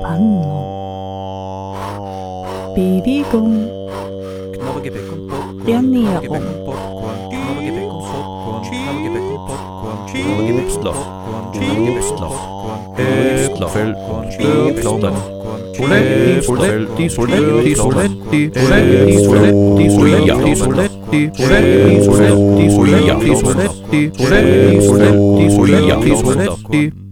Spannung, Bewegung, Knabbergebäck und Popcorn. Ernährung. Knabbergebäck und Popcorn. Knabbergebäck und Popcorn. Knabbergebäck und Popcorn. Knabbergebäck und Popcorn. Knabbergebäck und Popcorn. Äpfelfeld, Knabbergebäck und Soletti, Soletti, Soletti, Soletti, Soletti, Soletti, Soletti, Soletti, Soletti, Soletti, Soletti, Soletti, Soletti, Soletti, Soletti, Soletti.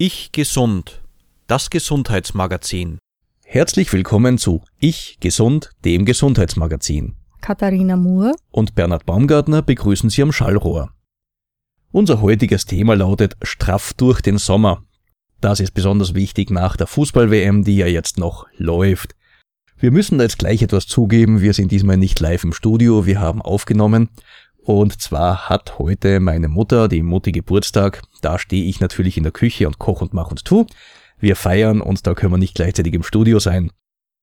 Ich gesund. Das Gesundheitsmagazin. Herzlich willkommen zu Ich Gesund, dem Gesundheitsmagazin. Katharina Moore, Und Bernhard Baumgartner begrüßen Sie am Schallrohr. Unser heutiges Thema lautet Straff durch den Sommer. Das ist besonders wichtig nach der Fußball-WM, die ja jetzt noch läuft. Wir müssen da jetzt gleich etwas zugeben, wir sind diesmal nicht live im Studio, wir haben aufgenommen. Und zwar hat heute meine Mutter, die Mutti Geburtstag, da stehe ich natürlich in der Küche und koch und mach und tu. Wir feiern und da können wir nicht gleichzeitig im Studio sein.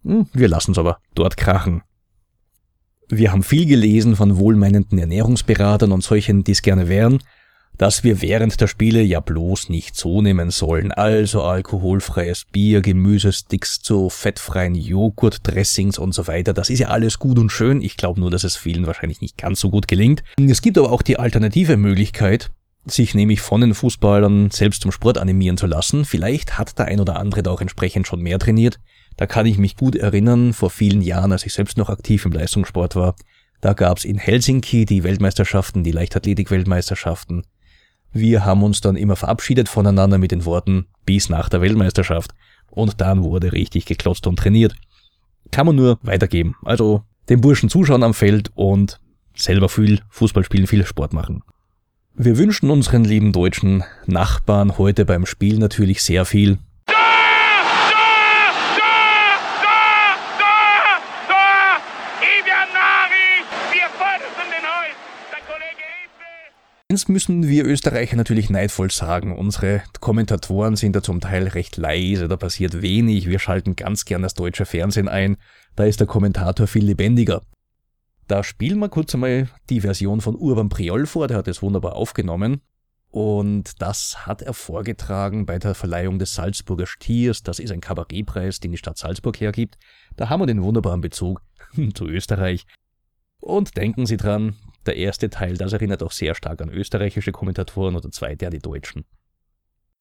Hm, Wir lassen's aber dort krachen. Wir haben viel gelesen von wohlmeinenden Ernährungsberatern und solchen, die es gerne wären, dass wir während der Spiele ja bloß nicht so nehmen sollen, also alkoholfreies Bier, Gemüsesticks zu fettfreien Joghurtdressings und so weiter. Das ist ja alles gut und schön. Ich glaube nur, dass es vielen wahrscheinlich nicht ganz so gut gelingt. Es gibt aber auch die alternative Möglichkeit, sich nämlich von den Fußballern selbst zum Sport animieren zu lassen. Vielleicht hat der ein oder andere da auch entsprechend schon mehr trainiert. Da kann ich mich gut erinnern, vor vielen Jahren, als ich selbst noch aktiv im Leistungssport war, da gab's in Helsinki die Weltmeisterschaften, die Leichtathletik-Weltmeisterschaften. Wir haben uns dann immer verabschiedet voneinander mit den Worten bis nach der Weltmeisterschaft. Und dann wurde richtig geklotzt und trainiert. Kann man nur weitergeben. Also den Burschen zuschauen am Feld und selber viel Fußball spielen, viel Sport machen. Wir wünschen unseren lieben deutschen Nachbarn heute beim Spiel natürlich sehr viel. Eins müssen wir Österreicher natürlich neidvoll sagen. Unsere Kommentatoren sind da zum Teil recht leise, da passiert wenig. Wir schalten ganz gern das deutsche Fernsehen ein. Da ist der Kommentator viel lebendiger. Da spielen wir kurz einmal die Version von Urban Priol vor, der hat es wunderbar aufgenommen. Und das hat er vorgetragen bei der Verleihung des Salzburger Stiers. Das ist ein Kabarettpreis, den die Stadt Salzburg hergibt. Da haben wir den wunderbaren Bezug zu Österreich. Und denken Sie dran, der erste Teil, das erinnert auch sehr stark an österreichische Kommentatoren und der zweite an die deutschen.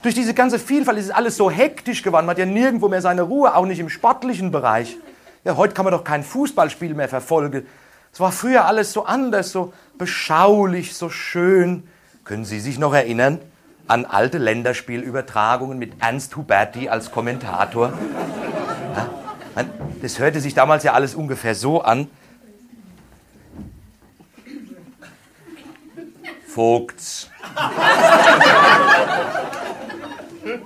Durch diese ganze Vielfalt ist es alles so hektisch geworden. Man hat ja nirgendwo mehr seine Ruhe, auch nicht im sportlichen Bereich. Ja, heute kann man doch kein Fußballspiel mehr verfolgen. Es war früher alles so anders, so beschaulich, so schön. Können Sie sich noch erinnern an alte Länderspielübertragungen mit Ernst Huberti als Kommentator? Ja, das hörte sich damals ja alles ungefähr so an. Vogts.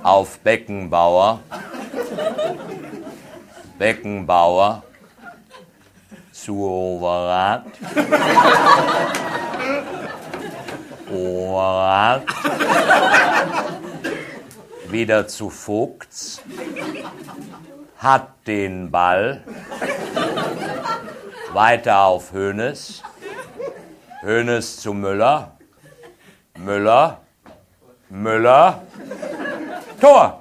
Auf Beckenbauer. Beckenbauer. Zu Overath. Overath. Wieder zu Vogts. Hat den Ball. Weiter auf Hönes. Hönes zu Müller. Müller. Müller. Tor.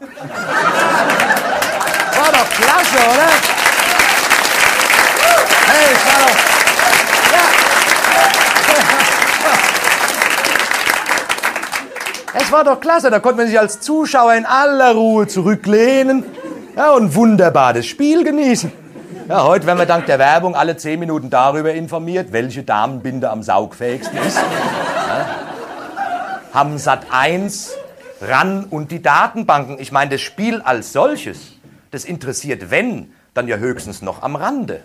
War doch klasse, oder? Hey, es war doch. Ja. Es war doch klasse, da konnte man sich als Zuschauer in aller Ruhe zurücklehnen ja, und wunderbar das Spiel genießen. Ja, heute werden wir dank der Werbung alle zehn Minuten darüber informiert, welche Damenbinde am saugfähigsten ist. Haben Sat 1 ran und die Datenbanken. Ich meine, das Spiel als solches, das interessiert, wenn, dann ja höchstens noch am Rande.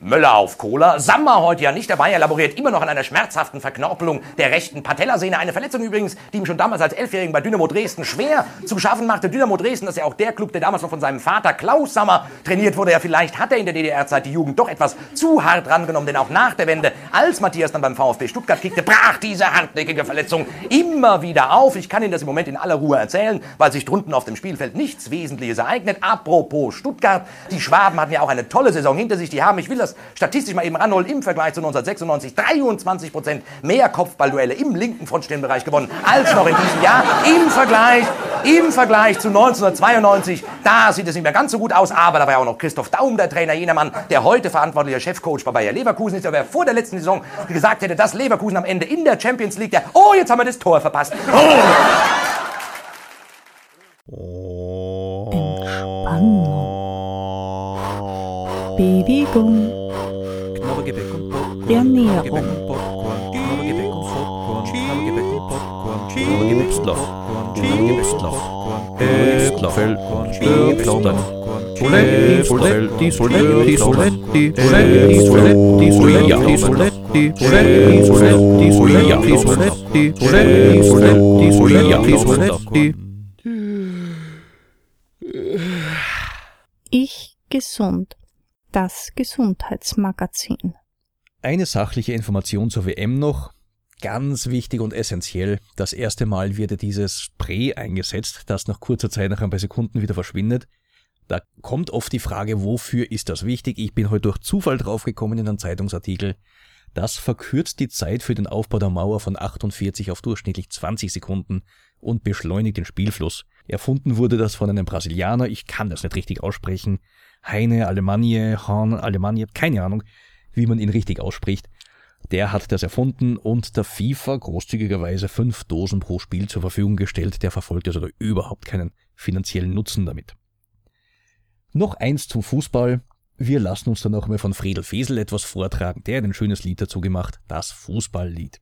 Möller auf Cola, Sammer heute ja nicht dabei. Er laboriert immer noch an einer schmerzhaften Verknorpelung der rechten Patellasehne. Eine Verletzung übrigens, die ihm schon damals als Elfjährigen bei Dynamo Dresden schwer zu schaffen machte. Dynamo Dresden, das ist ja auch der Club, der damals noch von seinem Vater Klaus Sammer trainiert wurde. Ja, vielleicht hat er in der DDR-Zeit die Jugend doch etwas zu hart rangenommen, denn auch nach der Wende, als Matthias dann beim VfB Stuttgart kickte, brach diese hartnäckige Verletzung immer wieder auf. Ich kann Ihnen das im Moment in aller Ruhe erzählen, weil sich drunten auf dem Spielfeld nichts Wesentliches ereignet. Apropos Stuttgart, die Schwaben hatten ja auch eine tolle Saison hinter sich. Die haben, ich will das das statistisch mal eben ranholen, im Vergleich zu 1996 23 Prozent mehr Kopfballduelle im linken Frontstirnbereich gewonnen als noch in diesem Jahr. Im Vergleich, im Vergleich zu 1992, da sieht es nicht mehr ganz so gut aus, aber da war ja auch noch Christoph Daum, der Trainer, jener Mann, der heute verantwortliche Chefcoach bei Bayer Leverkusen ist, der vor der letzten Saison gesagt hätte, dass Leverkusen am Ende in der Champions League, der, oh, jetzt haben wir das Tor verpasst. Oh. Entspannung. Bewegung. Knabbergebäck und Popcorn. Ernährung. Soletti, Soletti, Soletti, Soletti, Soletti, Soletti, Soletti, Soletti, Soletti, Soletti, Soletti, Soletti. Ich gesund. Das Gesundheitsmagazin. Eine sachliche Information zur WM noch. Ganz wichtig und essentiell. Das erste Mal wird dieses Spray eingesetzt, das nach kurzer Zeit, nach ein paar Sekunden wieder verschwindet. Da kommt oft die Frage, wofür ist das wichtig? Ich bin heute durch Zufall draufgekommen in einem Zeitungsartikel. Das verkürzt die Zeit für den Aufbau der Mauer von 48 auf durchschnittlich 20 Sekunden und beschleunigt den Spielfluss. Erfunden wurde das von einem Brasilianer, ich kann das nicht richtig aussprechen. Heine Alemannie, Hahn Alemannie, keine Ahnung, wie man ihn richtig ausspricht. Der hat das erfunden und der FIFA großzügigerweise fünf Dosen pro Spiel zur Verfügung gestellt. Der verfolgt also überhaupt keinen finanziellen Nutzen damit. Noch eins zum Fußball. Wir lassen uns dann noch mal von Fredel Fesel etwas vortragen. Der hat ein schönes Lied dazu gemacht, das Fußballlied.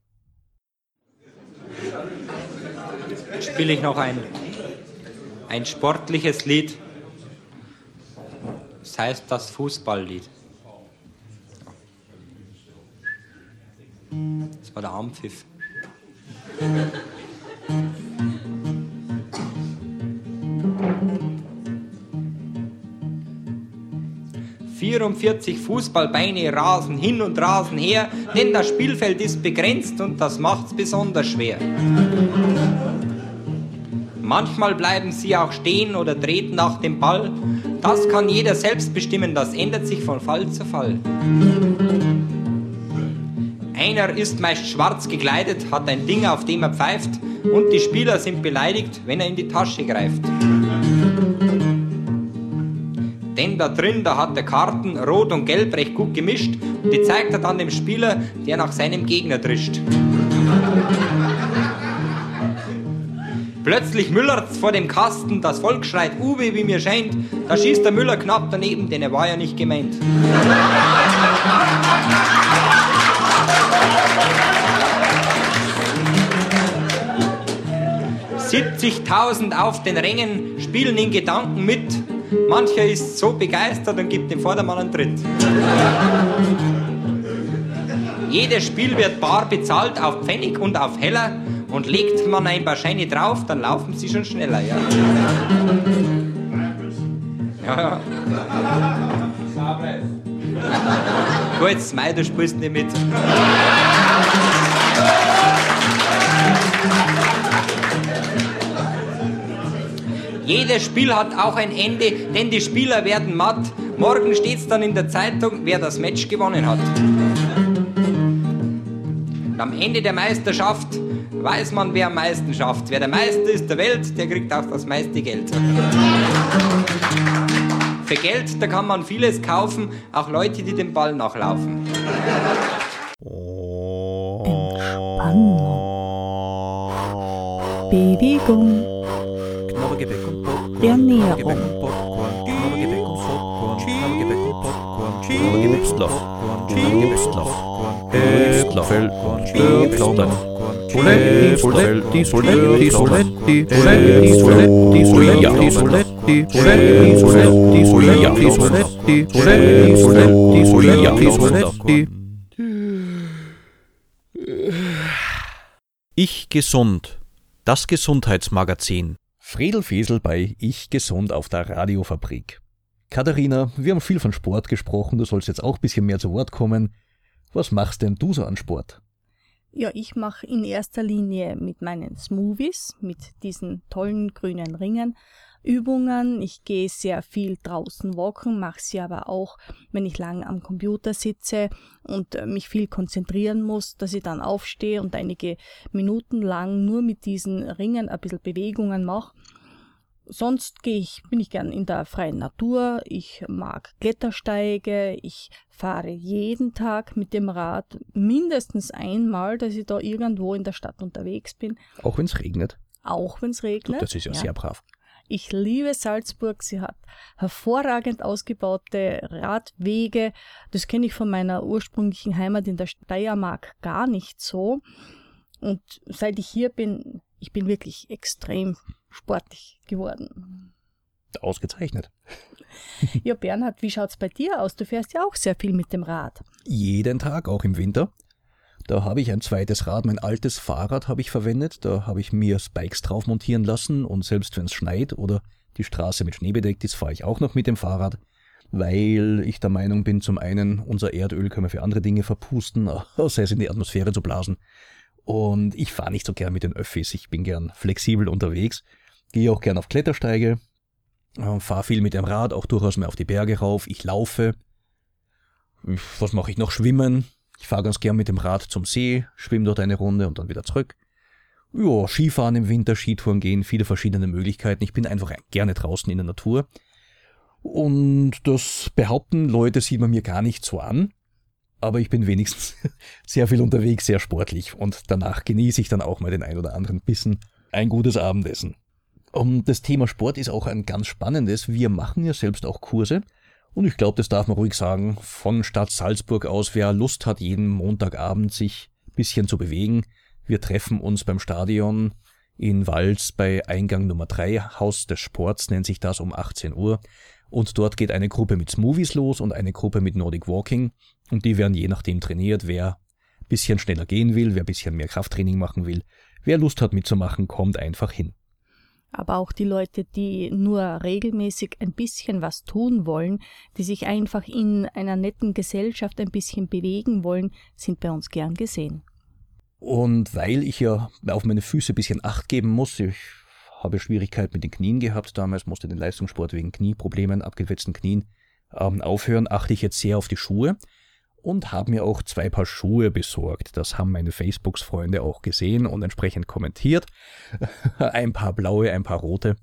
spiele ich noch ein, ein sportliches Lied. Das heißt das Fußballlied. Das war der Armpfiff. 44 Fußballbeine rasen hin und rasen her, denn das Spielfeld ist begrenzt und das macht's besonders schwer. Manchmal bleiben sie auch stehen oder treten nach dem Ball. Das kann jeder selbst bestimmen, das ändert sich von Fall zu Fall. Einer ist meist schwarz gekleidet, hat ein Ding, auf dem er pfeift, und die Spieler sind beleidigt, wenn er in die Tasche greift. Denn da drin, da hat er Karten, rot und gelb recht gut gemischt, und die zeigt er dann dem Spieler, der nach seinem Gegner drischt. Plötzlich müllert's vor dem Kasten, das Volk schreit Uwe, wie mir scheint. Da schießt der Müller knapp daneben, denn er war ja nicht gemeint. Siebzigtausend auf den Rängen spielen in Gedanken mit. Mancher ist so begeistert und gibt dem Vordermann einen Tritt. Jedes Spiel wird bar bezahlt auf Pfennig und auf Heller. Und legt man ein paar Scheine drauf, dann laufen sie schon schneller, ja. Ja, ja. Gut, Smai, du spielst nicht mit. Jedes Spiel hat auch ein Ende, denn die Spieler werden matt. Morgen steht's dann in der Zeitung, wer das Match gewonnen hat. Und am Ende der Meisterschaft weiß man, wer am meisten schafft. Wer der Meister ist der Welt, der kriegt auch das meiste Geld. Für Geld, da kann man vieles kaufen, auch Leute, die dem Ball nachlaufen. Entspannung. Bewegung. Ernährung. Knabbergebäck und Popcorn. Knabbergebäck Soletti, Soletti, Soletti, Soletti, Soletti, Soletti, Soletti, Soletti, Soletti, Soletti, Soletti, Soletti, Soletti, Soletti, Soletti. Ich gesund. Das Gesundheitsmagazin. Fredel Fesel bei Ich Gesund auf der Radiofabrik. Katharina, wir haben viel von Sport gesprochen, du sollst jetzt auch ein bisschen mehr zu Wort kommen. Was machst denn du so an Sport? Ja, ich mache in erster Linie mit meinen Smoothies, mit diesen tollen grünen Ringen, Übungen. Ich gehe sehr viel draußen walken, mache sie aber auch, wenn ich lang am Computer sitze und äh, mich viel konzentrieren muss, dass ich dann aufstehe und einige Minuten lang nur mit diesen Ringen ein bisschen Bewegungen mache. Sonst gehe ich, bin ich gern in der freien Natur. Ich mag Klettersteige. Ich fahre jeden Tag mit dem Rad mindestens einmal, dass ich da irgendwo in der Stadt unterwegs bin. Auch wenn es regnet. Auch wenn es regnet. Das ist ja, ja, sehr brav. Ich liebe Salzburg. Sie hat hervorragend ausgebaute Radwege. Das kenne ich von meiner ursprünglichen Heimat in der Steiermark gar nicht so. Und seit ich hier bin, ich bin wirklich extrem sportlich geworden. Ausgezeichnet. Ja, Bernhard, wie schaut es bei dir aus? Du fährst ja auch sehr viel mit dem Rad. Jeden Tag, auch im Winter. Da habe ich ein zweites Rad, mein altes Fahrrad habe ich verwendet. Da habe ich mir Spikes drauf montieren lassen und selbst wenn es schneit oder die Straße mit Schnee bedeckt ist, fahre ich auch noch mit dem Fahrrad, weil ich der Meinung bin, zum einen, unser Erdöl können wir für andere Dinge verpusten, sei es in die Atmosphäre zu blasen. Und ich fahre nicht so gern mit den Öffis. Ich bin gern flexibel unterwegs. Gehe auch gern auf Klettersteige. Äh, fahre viel mit dem Rad, auch durchaus mehr auf die Berge rauf. Ich laufe. Was mache ich noch? Schwimmen. Ich fahre ganz gern mit dem Rad zum See, schwimme dort eine Runde und dann wieder zurück. Ja, Skifahren im Winter, Skitouren gehen, viele verschiedene Möglichkeiten. Ich bin einfach gerne draußen in der Natur. Und das behaupten Leute sieht man mir gar nicht so an aber ich bin wenigstens sehr viel unterwegs, sehr sportlich und danach genieße ich dann auch mal den ein oder anderen Bissen ein gutes Abendessen. Und das Thema Sport ist auch ein ganz spannendes. Wir machen ja selbst auch Kurse und ich glaube, das darf man ruhig sagen, von Stadt Salzburg aus, wer Lust hat, jeden Montagabend sich bisschen zu bewegen. Wir treffen uns beim Stadion in Walz bei Eingang Nummer 3, Haus des Sports nennt sich das um 18 Uhr. Und dort geht eine Gruppe mit Smoothies los und eine Gruppe mit Nordic Walking. Und die werden je nachdem trainiert, wer bisschen schneller gehen will, wer bisschen mehr Krafttraining machen will. Wer Lust hat mitzumachen, kommt einfach hin. Aber auch die Leute, die nur regelmäßig ein bisschen was tun wollen, die sich einfach in einer netten Gesellschaft ein bisschen bewegen wollen, sind bei uns gern gesehen. Und weil ich ja auf meine Füße ein bisschen Acht geben muss, ich habe Schwierigkeiten mit den Knien gehabt damals, musste den Leistungssport wegen Knieproblemen, abgewetzten Knien ähm, aufhören, achte ich jetzt sehr auf die Schuhe und habe mir auch zwei Paar Schuhe besorgt. Das haben meine Facebooks-Freunde auch gesehen und entsprechend kommentiert. ein paar blaue, ein paar rote.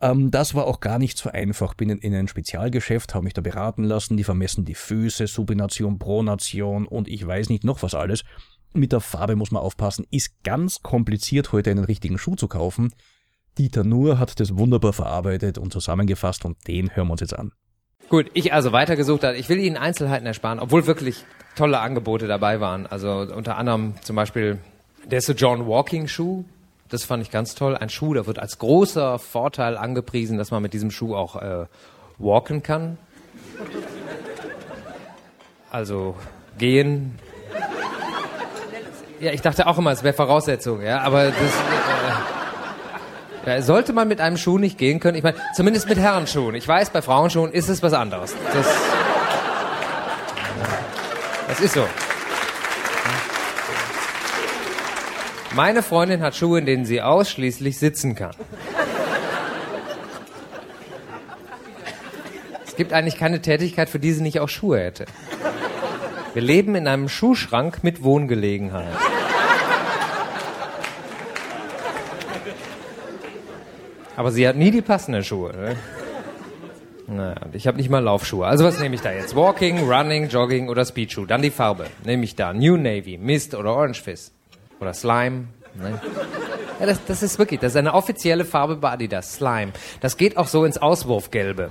Ähm, das war auch gar nicht so einfach. Bin in, in ein Spezialgeschäft, habe mich da beraten lassen. Die vermessen die Füße, Subination, Pronation und ich weiß nicht noch was alles. Mit der Farbe muss man aufpassen. Ist ganz kompliziert, heute einen richtigen Schuh zu kaufen. Dieter Nuhr hat das wunderbar verarbeitet und zusammengefasst und den hören wir uns jetzt an. Gut, ich also weitergesucht habe. Ich will Ihnen Einzelheiten ersparen, obwohl wirklich tolle Angebote dabei waren. Also unter anderem zum Beispiel der John Walking Schuh. Das fand ich ganz toll. Ein Schuh, der wird als großer Vorteil angepriesen, dass man mit diesem Schuh auch äh, walken kann. Also gehen. Ja, ich dachte auch immer, es wäre Voraussetzung, ja, aber das. Äh, ja, sollte man mit einem Schuh nicht gehen können? Ich meine, zumindest mit Herrenschuhen. Ich weiß, bei Frauenschuhen ist es was anderes. Das, das ist so. Meine Freundin hat Schuhe, in denen sie ausschließlich sitzen kann. Es gibt eigentlich keine Tätigkeit, für die sie nicht auch Schuhe hätte. Wir leben in einem Schuhschrank mit Wohngelegenheit. Aber sie hat nie die passenden Schuhe. Ne? Naja, ich habe nicht mal Laufschuhe. Also was nehme ich da jetzt? Walking, Running, Jogging oder Speedschuh? Dann die Farbe. Nehme ich da New Navy, Mist oder Orange Fizz? Oder Slime? Ne? Ja, das, das ist wirklich, das ist eine offizielle Farbe bei Adidas, Slime. Das geht auch so ins Auswurfgelbe.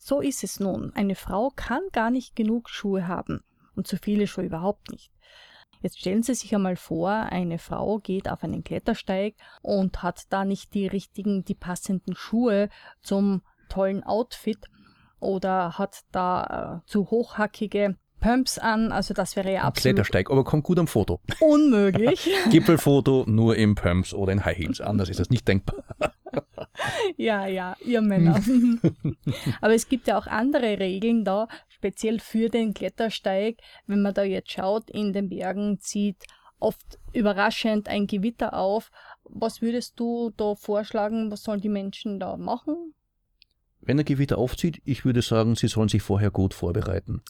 So ist es nun. Eine Frau kann gar nicht genug Schuhe haben. Und zu viele Schuhe überhaupt nicht. Jetzt stellen Sie sich einmal vor, eine Frau geht auf einen Klettersteig und hat da nicht die richtigen, die passenden Schuhe zum tollen Outfit oder hat da äh, zu hochhackige Pumps an, also das wäre ja absolut... Klettersteig, aber kommt gut am Foto. Unmöglich. Gipfelfoto nur im Pumps oder in High Heels, anders ist das nicht denkbar. ja, ja, ihr Männer. aber es gibt ja auch andere Regeln da, speziell für den Klettersteig, wenn man da jetzt schaut, in den Bergen zieht oft überraschend ein Gewitter auf. Was würdest du da vorschlagen? Was sollen die Menschen da machen? Wenn ein Gewitter aufzieht, ich würde sagen, sie sollen sich vorher gut vorbereiten.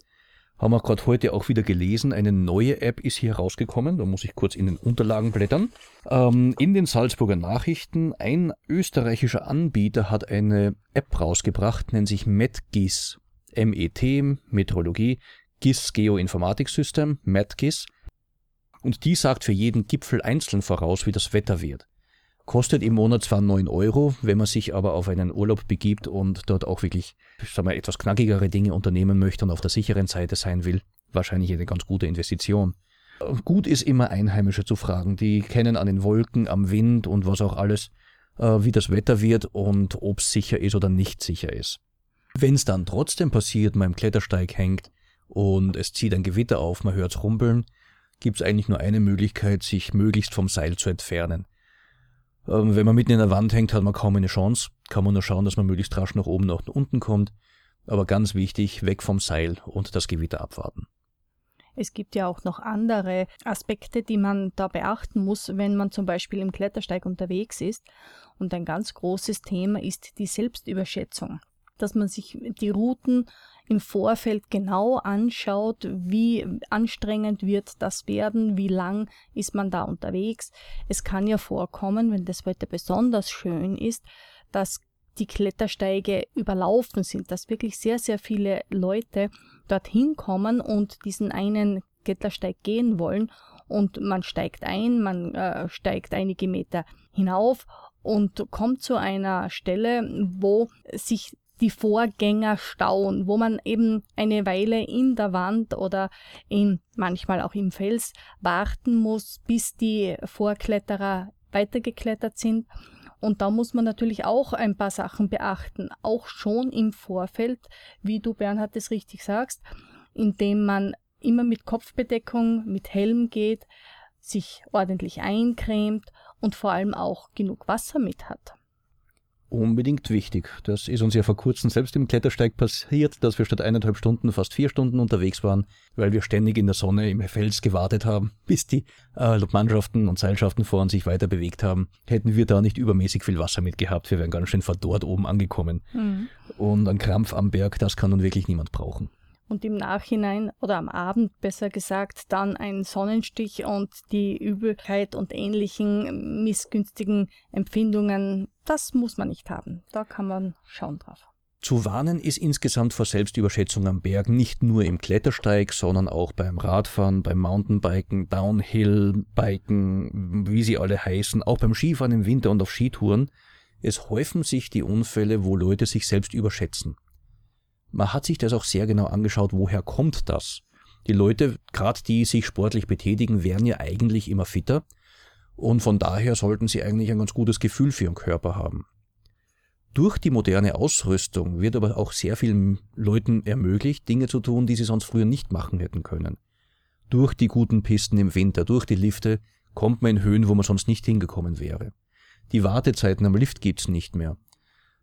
Haben wir gerade heute auch wieder gelesen, eine neue App ist hier rausgekommen, da muss ich kurz in den Unterlagen blättern. Ähm, in den Salzburger Nachrichten, ein österreichischer Anbieter hat eine App rausgebracht, nennt sich MetGIS. MET, Meteorologie, GIS Geoinformatik System, MetGIS. Und die sagt für jeden Gipfel einzeln voraus, wie das Wetter wird. Kostet im Monat zwar 9 Euro, wenn man sich aber auf einen Urlaub begibt und dort auch wirklich, sagen wir, etwas knackigere Dinge unternehmen möchte und auf der sicheren Seite sein will, wahrscheinlich eine ganz gute Investition. Gut ist immer Einheimische zu fragen. Die kennen an den Wolken, am Wind und was auch alles, äh, wie das Wetter wird und ob es sicher ist oder nicht sicher ist. Wenn es dann trotzdem passiert, man im Klettersteig hängt und es zieht ein Gewitter auf, man hört's rumpeln, gibt es eigentlich nur eine Möglichkeit, sich möglichst vom Seil zu entfernen. Ähm, wenn man mitten in der Wand hängt, hat man kaum eine Chance. Kann man nur schauen, dass man möglichst rasch nach oben nach unten kommt. Aber ganz wichtig, weg vom Seil und das Gewitter abwarten. Es gibt ja auch noch andere Aspekte, die man da beachten muss, wenn man zum Beispiel im Klettersteig unterwegs ist. Und ein ganz großes Thema ist die Selbstüberschätzung. Dass man sich die Routen im Vorfeld genau anschaut, wie anstrengend wird das werden, wie lang ist man da unterwegs. Es kann ja vorkommen, wenn das Wetter besonders schön ist, dass die Klettersteige überlaufen sind, dass wirklich sehr, sehr viele Leute dorthin kommen und diesen einen Klettersteig gehen wollen und man steigt ein, man äh, steigt einige Meter hinauf und kommt zu einer Stelle, wo sich die Vorgänger stauen, wo man eben eine Weile in der Wand oder in, manchmal auch im Fels warten muss, bis die Vorkletterer weitergeklettert sind. Und da muss man natürlich auch ein paar Sachen beachten, auch schon im Vorfeld, wie du Bernhard es richtig sagst, indem man immer mit Kopfbedeckung, mit Helm geht, sich ordentlich eincremt und vor allem auch genug Wasser mit hat unbedingt wichtig. Das ist uns ja vor kurzem selbst im Klettersteig passiert, dass wir statt eineinhalb Stunden fast vier Stunden unterwegs waren, weil wir ständig in der Sonne im Fels gewartet haben, bis die äh, Mannschaften und Seilschaften vor uns sich weiter bewegt haben. Hätten wir da nicht übermäßig viel Wasser mitgehabt, wir wären ganz schön verdorrt oben angekommen. Mhm. Und ein Krampf am Berg, das kann nun wirklich niemand brauchen und im Nachhinein oder am Abend besser gesagt dann ein Sonnenstich und die Übelkeit und ähnlichen missgünstigen Empfindungen, das muss man nicht haben. Da kann man schauen drauf. Zu warnen ist insgesamt vor Selbstüberschätzung am Berg nicht nur im Klettersteig, sondern auch beim Radfahren, beim Mountainbiken, Downhill-Biken, wie sie alle heißen, auch beim Skifahren im Winter und auf Skitouren. Es häufen sich die Unfälle, wo Leute sich selbst überschätzen. Man hat sich das auch sehr genau angeschaut, woher kommt das? Die Leute, gerade die sich sportlich betätigen, werden ja eigentlich immer fitter und von daher sollten sie eigentlich ein ganz gutes Gefühl für ihren Körper haben. Durch die moderne Ausrüstung wird aber auch sehr vielen Leuten ermöglicht, Dinge zu tun, die sie sonst früher nicht machen hätten können. Durch die guten Pisten im Winter, durch die Lifte kommt man in Höhen, wo man sonst nicht hingekommen wäre. Die Wartezeiten am Lift gibt's nicht mehr.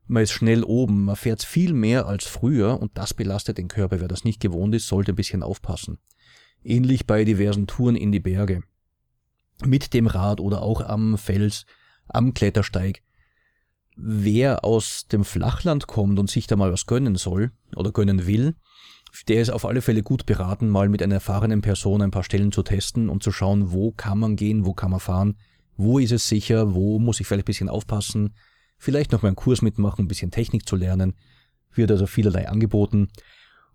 Man ist schnell oben, man fährt viel mehr als früher und das belastet den Körper. Wer das nicht gewohnt ist, sollte ein bisschen aufpassen. Ähnlich bei diversen Touren in die Berge. Mit dem Rad oder auch am Fels, am Klettersteig. Wer aus dem Flachland kommt und sich da mal was gönnen soll oder gönnen will, der ist auf alle Fälle gut beraten, mal mit einer erfahrenen Person ein paar Stellen zu testen und zu schauen, wo kann man gehen, wo kann man fahren, wo ist es sicher, wo muss ich vielleicht ein bisschen aufpassen, vielleicht noch mal einen Kurs mitmachen, ein bisschen Technik zu lernen. Wird also vielerlei angeboten,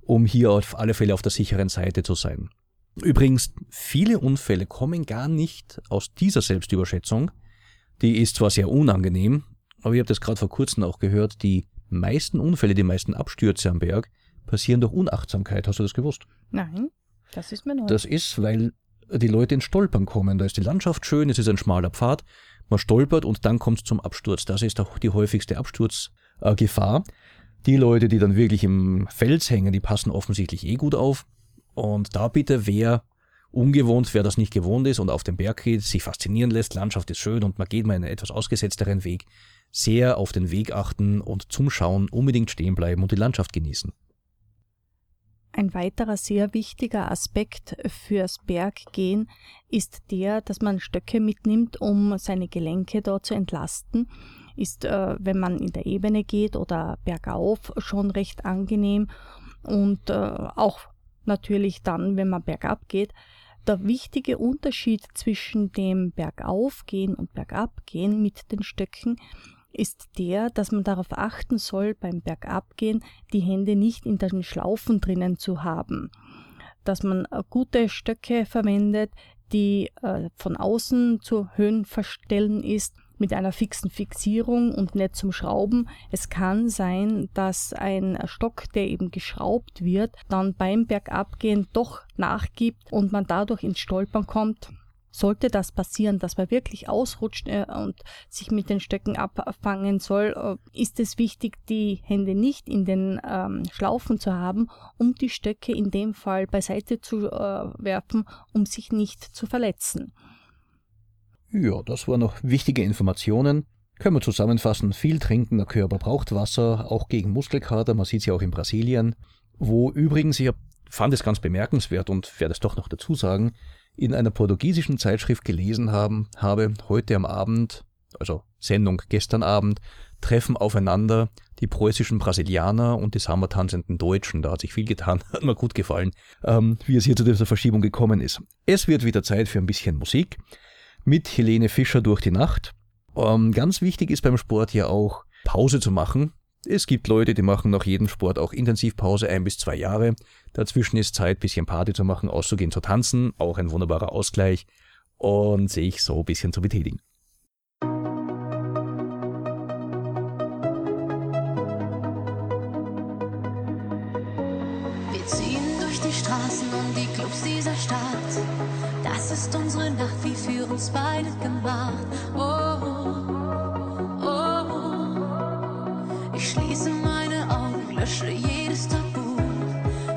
um hier auf alle Fälle auf der sicheren Seite zu sein. Übrigens, viele Unfälle kommen gar nicht aus dieser Selbstüberschätzung. Die ist zwar sehr unangenehm, aber ihr habt das gerade vor kurzem auch gehört, die meisten Unfälle, die meisten Abstürze am Berg passieren durch Unachtsamkeit. Hast du das gewusst? Nein, das ist mir neu. Das ist, weil die Leute ins Stolpern kommen. Da ist die Landschaft schön, es ist ein schmaler Pfad man stolpert und dann kommt es zum Absturz. Das ist auch die häufigste Absturzgefahr. die Leute, die dann wirklich im Fels hängen, die passen offensichtlich eh gut auf. Und da bitte, wer ungewohnt, wer das nicht gewohnt ist und auf den Berg geht, sich faszinieren lässt, Landschaft ist schön und man geht mal einen etwas ausgesetzteren Weg, sehr auf den Weg achten und zum Schauen unbedingt stehen bleiben und die Landschaft genießen. Ein weiterer sehr wichtiger Aspekt fürs Berggehen ist der, dass man Stöcke mitnimmt, um seine Gelenke dort zu entlasten. Ist, äh, wenn man in der Ebene geht oder bergauf, schon recht angenehm und äh, auch natürlich dann, wenn man bergab geht. Der wichtige Unterschied zwischen dem Bergaufgehen und Bergabgehen mit den Stöcken ist der, dass man darauf achten soll, beim Bergabgehen die Hände nicht in den Schlaufen drinnen zu haben. Dass man äh, gute Stöcke verwendet, die äh, von außen zu Höhenverstellen ist mit einer fixen Fixierung und nicht zum Schrauben. Es kann sein, dass ein Stock, der eben geschraubt wird, dann beim Bergabgehen doch nachgibt und man dadurch ins Stolpern kommt. Sollte das passieren, dass man wirklich ausrutscht äh, und sich mit den Stöcken abfangen soll, äh, ist es wichtig, die Hände nicht in den ähm, Schlaufen zu haben, um die Stöcke in dem Fall beiseite zu äh, werfen, um sich nicht zu verletzen. Ja, das waren noch wichtige Informationen. Können wir zusammenfassen, viel trinken, der Körper braucht Wasser, auch gegen Muskelkater, man sieht es ja auch in Brasilien, wo übrigens, ich fand es ganz bemerkenswert und werde es doch noch dazu sagen, in einer portugiesischen Zeitschrift gelesen haben, habe heute am Abend, also Sendung gestern Abend, treffen aufeinander die preußischen Brasilianer und die sammertanzenden Deutschen. Da hat sich viel getan, hat mir gut gefallen, ähm, wie es hier zu dieser Verschiebung gekommen ist. Es wird wieder Zeit für ein bisschen Musik mit Helene Fischer durch die Nacht. Ähm, ganz wichtig ist beim Sport ja auch Pause zu machen. Es gibt Leute, die machen nach jedem Sport auch Intensivpause ein bis zwei Jahre. Dazwischen ist Zeit, bisschen Party zu machen, auszugehen, zu tanzen, auch ein wunderbarer Ausgleich und sich so ein bisschen zu betätigen. Uns beide gemacht. Oh, oh, oh. Ich schließe meine Augen, lösche jedes Tabu.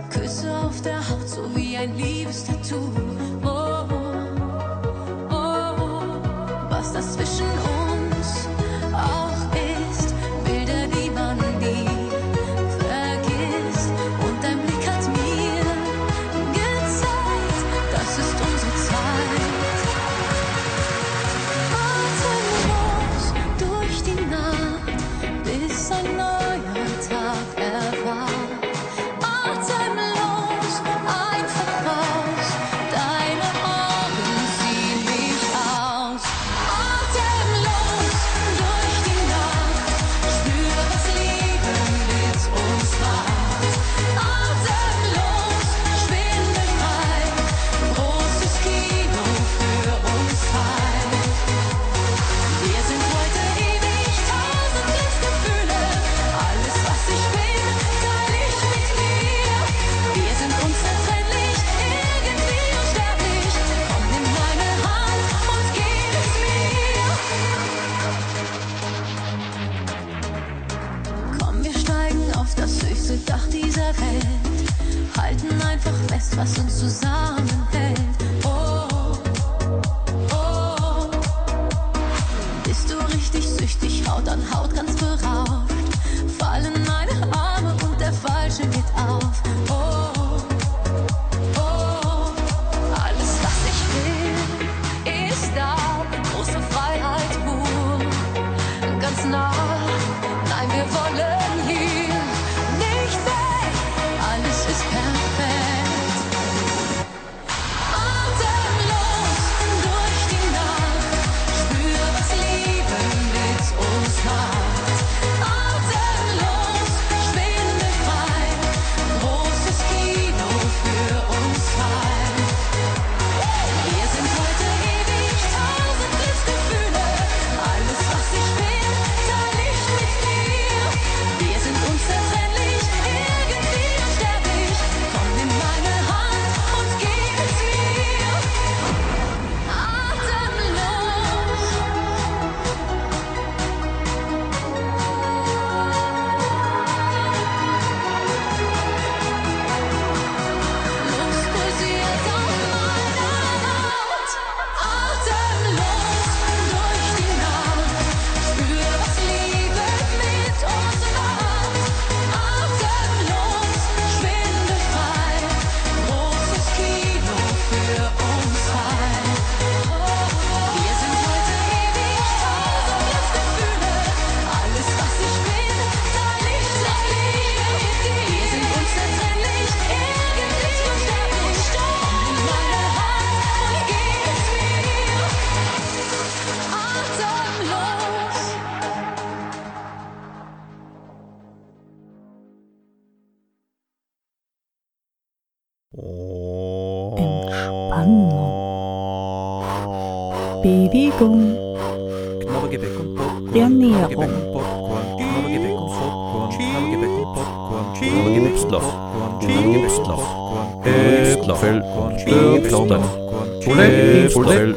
Küsse auf der Haut, so wie ein Liebestattoo.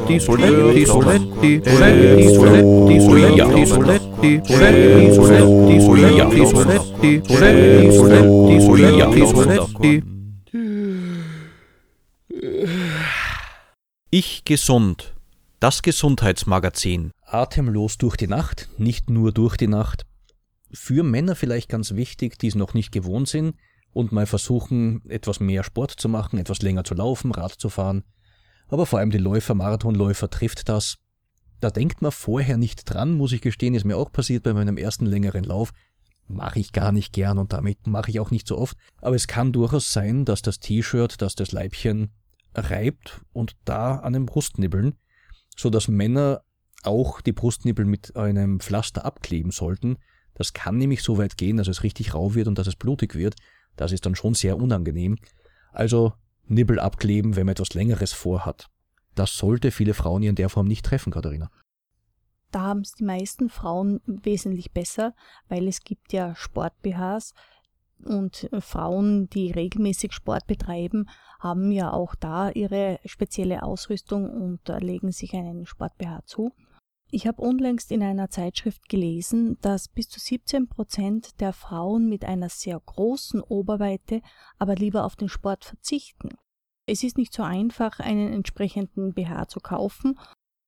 Soletti, Soletti, Soletti, Soletti, Soletti, Soletti, Soletti, Soletti, Soletti, Soletti, Soletti, Soletti, Soletti, Soletti, Soletti. Ich gesund. Das Gesundheitsmagazin. Atemlos durch die Nacht, nicht nur durch die Nacht. Für Männer vielleicht ganz wichtig, die es noch nicht gewohnt sind und mal versuchen, etwas mehr Sport zu machen, etwas länger zu laufen, Rad zu fahren. Aber vor allem die Läufer, Marathonläufer trifft das. Da denkt man vorher nicht dran, muss ich gestehen, ist mir auch passiert bei meinem ersten längeren Lauf. Mache ich gar nicht gern und damit mache ich auch nicht so oft. Aber es kann durchaus sein, dass das T-Shirt, dass das Leibchen reibt und da an den Brustnibbeln, so dass Männer auch die Brustnibbel mit einem Pflaster abkleben sollten. Das kann nämlich so weit gehen, dass es richtig rau wird und dass es blutig wird. Das ist dann schon sehr unangenehm. Also Nibbel abkleben, wenn man etwas Längeres vorhat. Das sollte viele Frauen in der Form nicht treffen, Katharina. Da haben es die meisten Frauen wesentlich besser, weil es gibt ja Sport-BHs und Frauen, die regelmäßig Sport betreiben, haben ja auch da ihre spezielle Ausrüstung und äh, legen sich einen Sport-BH zu. Ich habe unlängst in einer Zeitschrift gelesen, dass bis zu 17 Prozent der Frauen mit einer sehr großen Oberweite aber lieber auf den Sport verzichten. Es ist nicht so einfach, einen entsprechenden BH zu kaufen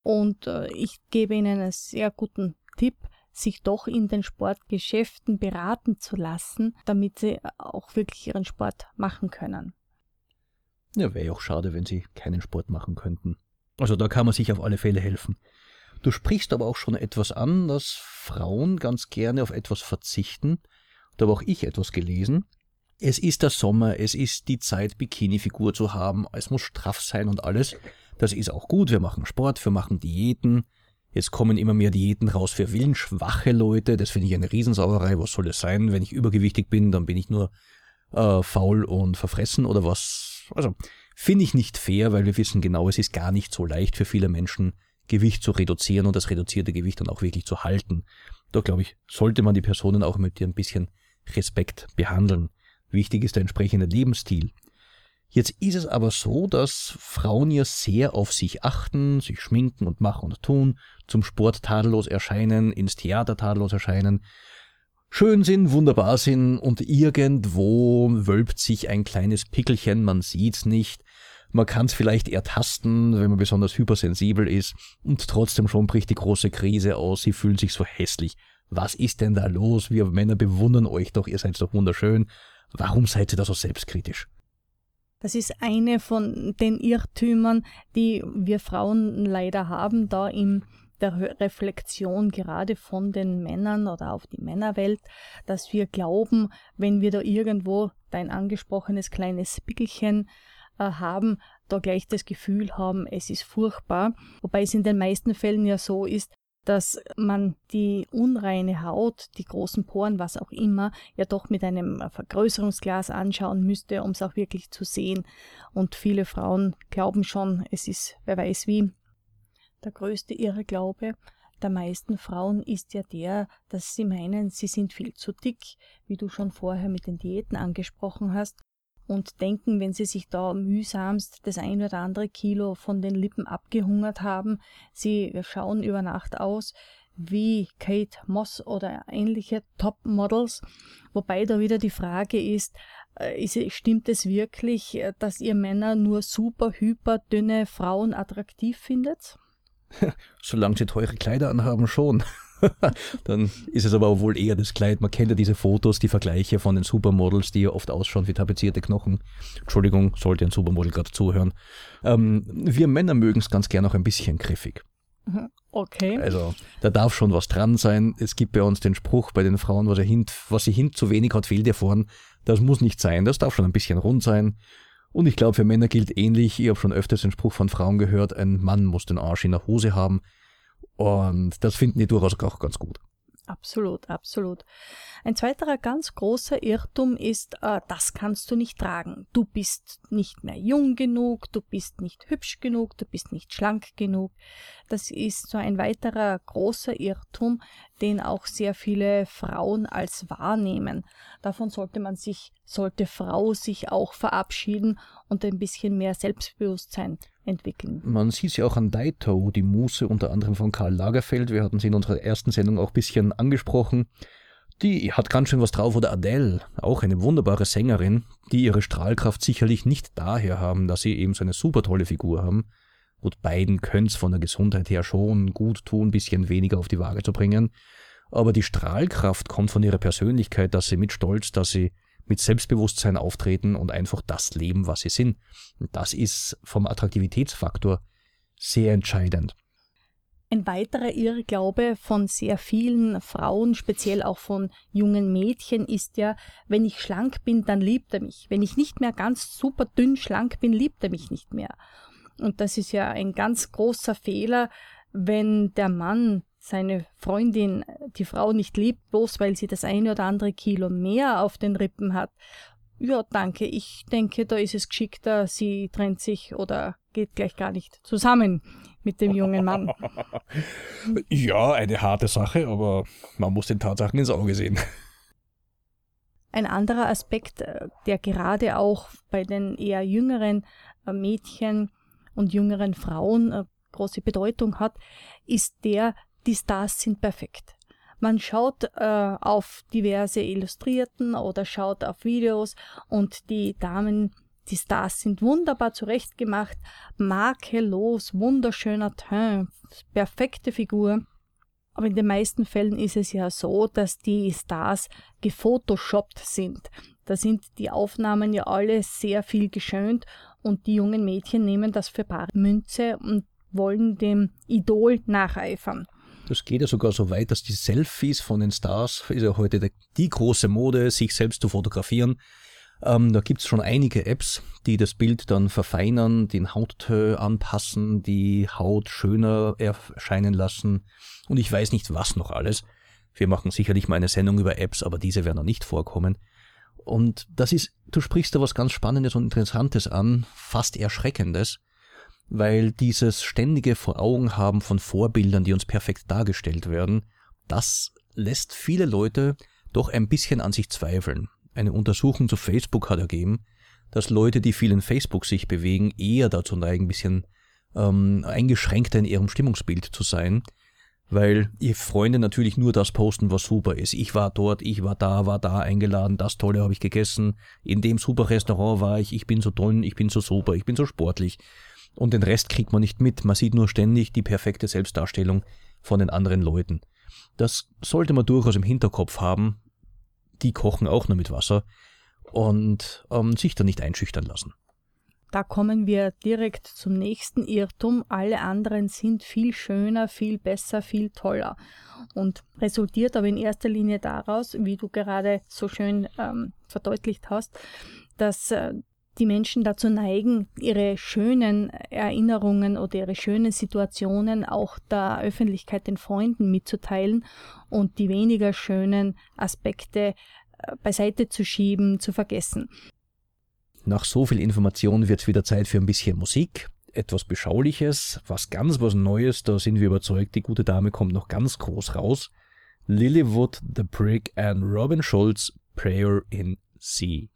und äh, ich gebe Ihnen einen sehr guten Tipp, sich doch in den Sportgeschäften beraten zu lassen, damit Sie auch wirklich Ihren Sport machen können. Ja, wäre ja auch schade, wenn sie keinen Sport machen könnten. Also da kann man sich auf alle Fälle helfen. Du sprichst aber auch schon etwas an, dass Frauen ganz gerne auf etwas verzichten. Da habe auch ich etwas gelesen. Es ist der Sommer, es ist die Zeit, Bikini-Figur zu haben, es muss straff sein und alles. Das ist auch gut, wir machen Sport, wir machen Diäten. Jetzt kommen immer mehr Diäten raus für willensschwache Leute, das finde ich eine Riesensauerei. Was soll das sein? Wenn ich übergewichtig bin, dann bin ich nur äh, faul und verfressen oder was? Also finde ich nicht fair, weil wir wissen genau, es ist gar nicht so leicht für viele Menschen, Gewicht zu reduzieren und das reduzierte Gewicht dann auch wirklich zu halten. Da glaube ich, sollte man die Personen auch mit ein bisschen Respekt behandeln. Wichtig ist der entsprechende Lebensstil. Jetzt ist es aber so, dass Frauen ja sehr auf sich achten, sich schminken und machen und tun, zum Sport tadellos erscheinen, ins Theater tadellos erscheinen, schön sind, wunderbar sind und irgendwo wölbt sich ein kleines Pickelchen, man sieht's nicht, man kann es vielleicht ertasten, wenn man besonders hypersensibel ist und trotzdem schon bricht die große Krise aus, sie fühlen sich so hässlich. Was ist denn da los? Wir Männer bewundern euch doch, ihr seid doch wunderschön. Warum seid ihr da so selbstkritisch? Das ist eine von den Irrtümern, die wir Frauen leider haben, da in der Re- Reflexion gerade von den Männern oder auf die Männerwelt, dass wir glauben, wenn wir da irgendwo dein angesprochenes kleines Pickelchen haben, da gleich das Gefühl haben, es ist furchtbar. Wobei es in den meisten Fällen ja so ist, dass man die unreine Haut, die großen Poren, was auch immer, ja doch mit einem Vergrößerungsglas anschauen müsste, um es auch wirklich zu sehen. Und viele Frauen glauben schon, es ist, wer weiß wie. Der größte Irrglaube der meisten Frauen ist ja der, dass sie meinen, sie sind viel zu dick, wie du schon vorher mit den Diäten angesprochen hast, und denken, wenn sie sich da mühsamst das ein oder andere Kilo von den Lippen abgehungert haben, sie schauen über Nacht aus wie Kate Moss oder ähnliche Topmodels, wobei da wieder die Frage ist, äh, stimmt es wirklich, äh, dass ihr Männer nur super hyper dünne Frauen attraktiv findet? Solange sie teure Kleider anhaben, schon. Dann ist es aber wohl eher das Kleid. Man kennt ja diese Fotos, die Vergleiche von den Supermodels, die ja oft ausschauen wie tapezierte Knochen. Entschuldigung, sollte ein Supermodel gerade zuhören. Ähm, wir Männer mögen es ganz gern auch ein bisschen griffig. Okay. Also da darf schon was dran sein. Es gibt bei uns den Spruch bei den Frauen, was, er hint, was sie hint zu wenig hat, fehlt ihr vorn. Das muss nicht sein. Das darf schon ein bisschen rund sein. Und ich glaube, für Männer gilt ähnlich. Ich habe schon öfters den Spruch von Frauen gehört, ein Mann muss den Arsch in der Hose haben. Und das finden die durchaus auch ganz gut. Absolut, absolut. Ein zweiterer ganz großer Irrtum ist, äh, das kannst du nicht tragen. Du bist nicht mehr jung genug, du bist nicht hübsch genug, du bist nicht schlank genug. Das ist so ein weiterer großer Irrtum, den auch sehr viele Frauen als wahrnehmen. Davon sollte man sich, sollte Frau sich auch verabschieden und ein bisschen mehr Selbstbewusstsein entwickeln. Man sieht ja auch an Daito, die Muse unter anderem von Karl Lagerfeld. Wir hatten sie in unserer ersten Sendung auch ein bisschen angesprochen. Die hat ganz schön was drauf. Oder Adele, auch eine wunderbare Sängerin, die ihre Strahlkraft sicherlich nicht daher haben, dass sie eben so eine super tolle Figur haben. Und beiden können es von der Gesundheit her schon gut tun, ein bisschen weniger auf die Waage zu bringen. Aber die Strahlkraft kommt von ihrer Persönlichkeit, dass sie mit Stolz, dass sie mit Selbstbewusstsein auftreten und einfach das leben, was sie sind. Das ist vom Attraktivitätsfaktor sehr entscheidend. Ein weiterer Irrglaube von sehr vielen Frauen, speziell auch von jungen Mädchen, ist ja, wenn ich schlank bin, dann liebt er mich. Wenn ich nicht mehr ganz super dünn schlank bin, liebt er mich nicht mehr. Und das ist ja ein ganz großer Fehler, wenn der Mann seine Freundin, die Frau nicht liebt, bloß weil sie das eine oder andere Kilo mehr auf den Rippen hat. Ja, danke. Ich denke, da ist es geschickter, sie trennt sich oder geht gleich gar nicht zusammen mit dem jungen Mann. Ja, eine harte Sache, aber man muss den Tatsachen ins Auge sehen. Ein anderer Aspekt, äh, der gerade auch bei den eher jüngeren äh, Mädchen und jüngeren Frauen äh, große Bedeutung hat, ist der, die Stars sind perfekt. Man schaut äh, auf diverse Illustrierten oder schaut auf Videos und die Damen, die Stars sind wunderbar zurechtgemacht, makellos, wunderschöner Teint, perfekte Figur. Aber in den meisten Fällen ist es ja so, dass die Stars gefotoshoppt sind. Da sind die Aufnahmen ja alle sehr viel geschönt und die jungen Mädchen nehmen das für bare Münze und wollen dem Idol nacheifern. Das geht ja sogar so weit, dass die Selfies von den Stars, ist ja heute die große Mode, sich selbst zu fotografieren. Ähm, da gibt's schon einige Apps, die das Bild dann verfeinern, den Hauttö anpassen, die Haut schöner erscheinen lassen und ich weiß nicht was noch alles. Wir machen sicherlich mal eine Sendung über Apps, aber diese werden noch nicht vorkommen. Und das ist, du sprichst da was ganz Spannendes und Interessantes an, fast Erschreckendes weil dieses ständige Vor Augen haben von Vorbildern, die uns perfekt dargestellt werden, das lässt viele Leute doch ein bisschen an sich zweifeln. Eine Untersuchung zu Facebook hat ergeben, dass Leute, die viel in Facebook sich bewegen, eher dazu neigen, ein bisschen ähm, eingeschränkter in ihrem Stimmungsbild zu sein, weil ihr Freunde natürlich nur das posten, was super ist. Ich war dort, ich war da, war da eingeladen, das Tolle habe ich gegessen, in dem super Restaurant war ich, ich bin so toll, ich bin so super, ich bin so sportlich und den Rest kriegt man nicht mit. Man sieht nur ständig die perfekte Selbstdarstellung von den anderen Leuten. Das sollte man durchaus im Hinterkopf haben. Die kochen auch nur mit Wasser und ähm, sich da nicht einschüchtern lassen. Da kommen wir direkt zum nächsten Irrtum. Alle anderen sind viel schöner, viel besser, viel toller. Und resultiert aber in erster Linie daraus, wie du gerade so schön ähm, verdeutlicht hast, dass äh, die Menschen dazu neigen, ihre schönen Erinnerungen oder ihre schönen Situationen auch der Öffentlichkeit, den Freunden mitzuteilen und die weniger schönen Aspekte äh, beiseite zu schieben, zu vergessen. Nach so viel Information wird es wieder Zeit für ein bisschen Musik. Etwas Beschauliches, was ganz was Neues, da sind wir überzeugt, die gute Dame kommt noch ganz groß raus. Lilywood, The Prick and Robin Schulz, Prayer in C.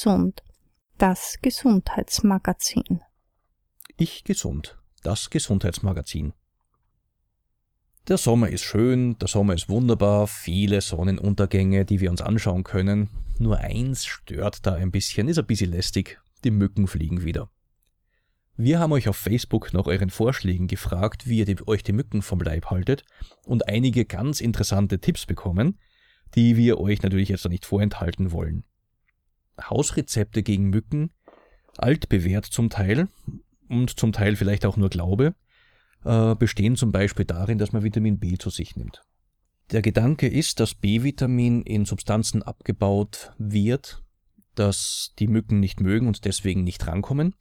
gesund, das Gesundheitsmagazin. Ich gesund, das Gesundheitsmagazin. Der Sommer ist schön, der Sommer ist wunderbar, viele Sonnenuntergänge, die wir uns anschauen können. Nur eins stört da ein bisschen, ist ein bisschen lästig, die Mücken fliegen wieder. Wir haben euch auf Facebook nach euren Vorschlägen gefragt, wie ihr die, euch die Mücken vom Leib haltet und einige ganz interessante Tipps bekommen, die wir euch natürlich jetzt noch nicht vorenthalten wollen. Hausrezepte gegen Mücken, altbewährt zum Teil und zum Teil vielleicht auch nur Glaube, äh, bestehen zum Beispiel darin, dass man Vitamin B zu sich nimmt. Der Gedanke ist, dass B-Vitamin in Substanzen abgebaut wird, dass die Mücken nicht mögen und deswegen nicht rankommen.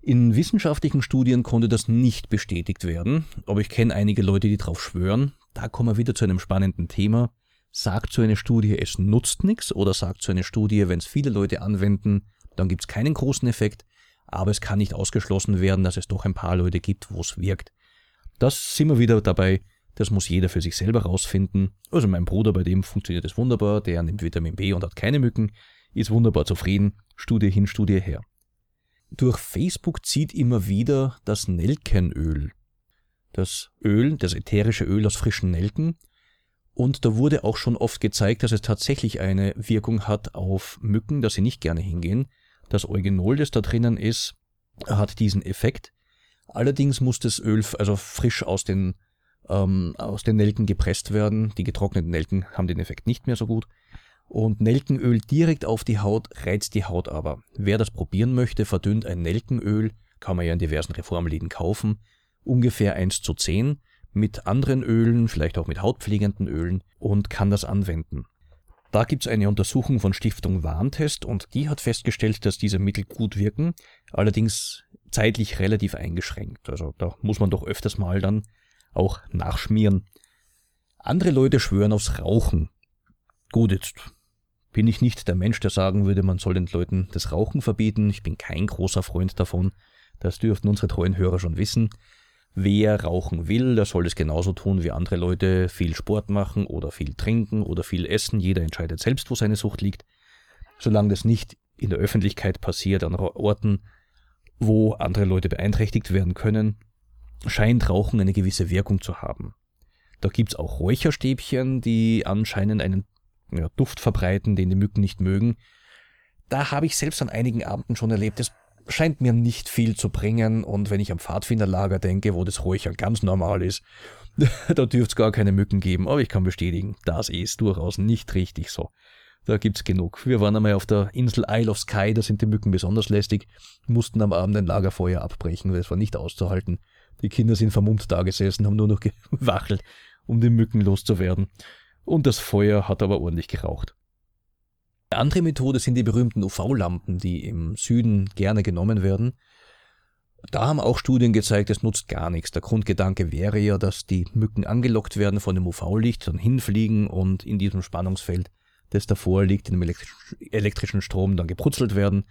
In wissenschaftlichen Studien konnte das nicht bestätigt werden, aber ich kenne einige Leute, die darauf schwören. Da kommen wir wieder zu einem spannenden Thema. Sagt so eine Studie, es nutzt nichts, oder sagt so eine Studie, wenn es viele Leute anwenden, dann gibt es keinen großen Effekt, aber es kann nicht ausgeschlossen werden, dass es doch ein paar Leute gibt, wo es wirkt. Das sind wir wieder dabei, das muss jeder für sich selber rausfinden. Also mein Bruder, bei dem funktioniert es wunderbar, der nimmt Vitamin B und hat keine Mücken, ist wunderbar zufrieden, Studie hin, Studie her. Durch Facebook zieht immer wieder das Nelkenöl. Das Öl, das ätherische Öl aus frischen Nelken. Und da wurde auch schon oft gezeigt, dass es tatsächlich eine Wirkung hat auf Mücken, dass sie nicht gerne hingehen. Das Eugenol, das da drinnen ist, hat diesen Effekt. Allerdings muss das Öl also frisch aus den, ähm, aus den Nelken gepresst werden. Die getrockneten Nelken haben den Effekt nicht mehr so gut. Und Nelkenöl direkt auf die Haut reizt die Haut aber. Wer das probieren möchte, verdünnt ein Nelkenöl, kann man ja in diversen Reformläden kaufen, ungefähr 1 zu 10 mit anderen Ölen, vielleicht auch mit hautpflegenden Ölen und kann das anwenden. Da gibt es eine Untersuchung von Stiftung Warntest und die hat festgestellt, dass diese Mittel gut wirken, allerdings zeitlich relativ eingeschränkt. Also da muss man doch öfters mal dann auch nachschmieren. Andere Leute schwören aufs Rauchen. Gut, jetzt bin ich nicht der Mensch, der sagen würde, man soll den Leuten das Rauchen verbieten. Ich bin kein großer Freund davon. Das dürften unsere treuen Hörer schon wissen. Wer rauchen will, der soll es genauso tun wie andere Leute viel Sport machen oder viel trinken oder viel essen. Jeder entscheidet selbst, wo seine Sucht liegt. Solange das nicht in der Öffentlichkeit passiert, an Orten, wo andere Leute beeinträchtigt werden können, scheint Rauchen eine gewisse Wirkung zu haben. Da gibt's auch Räucherstäbchen, die anscheinend einen ja, Duft verbreiten, den die Mücken nicht mögen. Da habe ich selbst an einigen Abenden schon erlebt, das scheint mir nicht viel zu bringen und wenn ich am Pfadfinderlager denke, wo das Räuchern ganz normal ist, da dürfte es gar keine Mücken geben, aber ich kann bestätigen, das ist durchaus nicht richtig so. Da gibt's genug. Wir waren einmal auf der Insel Isle of Skye, da sind die Mücken besonders lästig, mussten am Abend ein Lagerfeuer abbrechen, weil es war nicht auszuhalten. Die Kinder sind vermummt da gesessen, haben nur noch gewachelt, um die Mücken loszuwerden. Und das Feuer hat aber ordentlich geraucht. Eine andere Methode sind die berühmten UV-Lampen, die im Süden gerne genommen werden. Da haben auch Studien gezeigt, es nutzt gar nichts. Der Grundgedanke wäre ja, dass die Mücken angelockt werden von dem UV-Licht, dann hinfliegen und in diesem Spannungsfeld, das davor liegt, in dem elektrischen Strom dann gebrutzelt werden.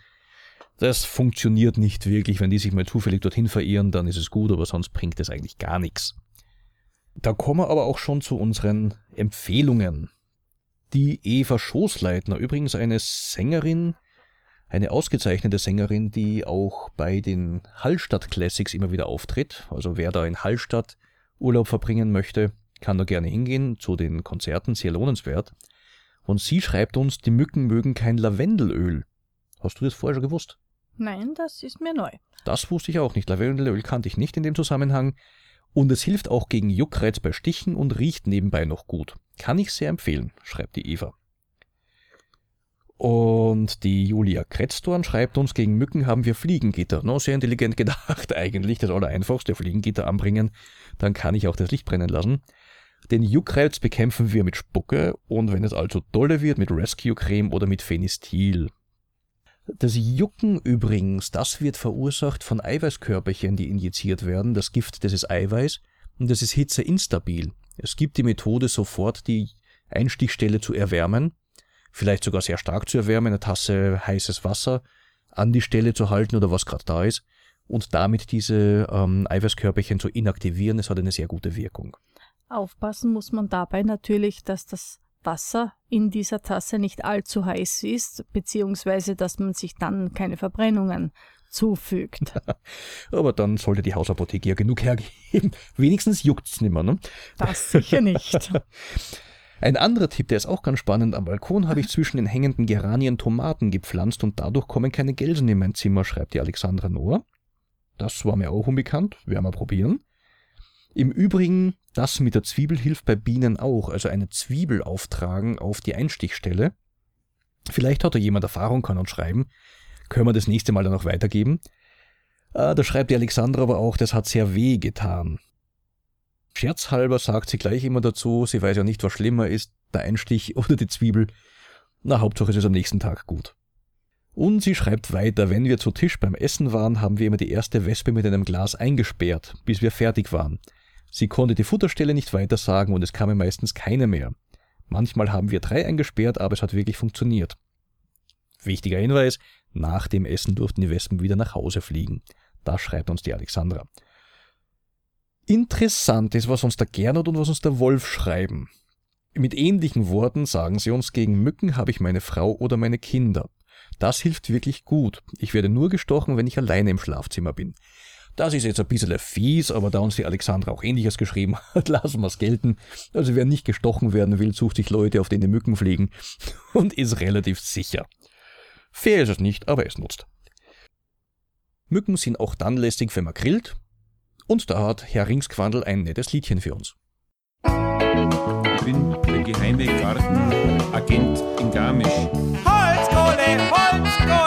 Das funktioniert nicht wirklich. Wenn die sich mal zufällig dorthin verirren, dann ist es gut, aber sonst bringt es eigentlich gar nichts. Da kommen wir aber auch schon zu unseren Empfehlungen. Die Eva Schoßleitner, übrigens eine Sängerin, eine ausgezeichnete Sängerin, die auch bei den Hallstatt Classics immer wieder auftritt. Also wer da in Hallstatt Urlaub verbringen möchte, kann da gerne hingehen zu den Konzerten, sehr lohnenswert. Und sie schreibt uns, die Mücken mögen kein Lavendelöl. Hast du das vorher schon gewusst? Nein, das ist mir neu. Das wusste ich auch nicht. Lavendelöl kannte ich nicht in dem Zusammenhang. Und es hilft auch gegen Juckreiz bei Stichen und riecht nebenbei noch gut. Kann ich sehr empfehlen, schreibt die Eva. Und die Julia Kretzdorn schreibt uns, gegen Mücken haben wir Fliegengitter. No, sehr intelligent gedacht eigentlich. Das Allereinfachste, Fliegengitter anbringen. Dann kann ich auch das Licht brennen lassen. Den Juckreiz bekämpfen wir mit Spucke und wenn es allzu dolle wird, mit Rescue-Creme oder mit Phenestil. Das Jucken übrigens, das wird verursacht von Eiweißkörperchen, die injiziert werden. Das Gift, das ist Eiweiß und das ist hitzeinstabil. Es gibt die Methode, sofort die Einstichstelle zu erwärmen, vielleicht sogar sehr stark zu erwärmen, eine Tasse heißes Wasser an die Stelle zu halten oder was gerade da ist und damit diese ähm, Eiweißkörperchen zu inaktivieren. Es hat eine sehr gute Wirkung. Aufpassen muss man dabei natürlich, dass das Wasser in dieser Tasse nicht allzu heiß ist, beziehungsweise dass man sich dann keine Verbrennungen zufügt. Aber dann sollte die Hausapotheke ja genug hergeben. Wenigstens juckt's nimmer, ne? Das sicher nicht. Ein anderer Tipp, der ist auch ganz spannend. Am Balkon habe ich zwischen den hängenden Geranien Tomaten gepflanzt und dadurch kommen keine Gelsen in mein Zimmer, schreibt die Alexandra Noah. Das war mir auch unbekannt, werden wir probieren. Im Übrigen, das mit der Zwiebel hilft bei Bienen auch, also eine Zwiebel auftragen auf die Einstichstelle. Vielleicht hat da jemand Erfahrung, kann uns schreiben. Können wir das nächste Mal dann noch weitergeben. Äh, da schreibt die Alexandra aber auch, das hat sehr weh getan. Scherzhalber sagt sie gleich immer dazu, sie weiß ja nicht, was schlimmer ist, der Einstich oder die Zwiebel. Na, Hauptsache es ist am nächsten Tag gut. Und sie schreibt weiter, wenn wir zu Tisch beim Essen waren, haben wir immer die erste Wespe mit einem Glas eingesperrt, bis wir fertig waren. Sie konnte die Futterstelle nicht weiter sagen und es kamen meistens keine mehr. Manchmal haben wir drei eingesperrt, aber es hat wirklich funktioniert. Wichtiger Hinweis, nach dem Essen durften die Wespen wieder nach Hause fliegen. Das schreibt uns die Alexandra. Interessant ist, was uns der Gernot und was uns der Wolf schreiben. Mit ähnlichen Worten sagen sie uns, gegen Mücken habe ich meine Frau oder meine Kinder. Das hilft wirklich gut. Ich werde nur gestochen, wenn ich alleine im Schlafzimmer bin. Das ist jetzt ein bisschen fies, aber da uns die Alexandra auch ähnliches geschrieben hat, lassen wir es gelten. Also wer nicht gestochen werden will, sucht sich Leute, auf denen Mücken fliegen und ist relativ sicher. Fair ist es nicht, aber es nutzt. Mücken sind auch dann lästig, wenn man grillt. Und da hat Herr Ringsquandel ein nettes Liedchen für uns. Ich bin der geheime Gartenagent in Garmisch. Holzkohle, Holzkohle,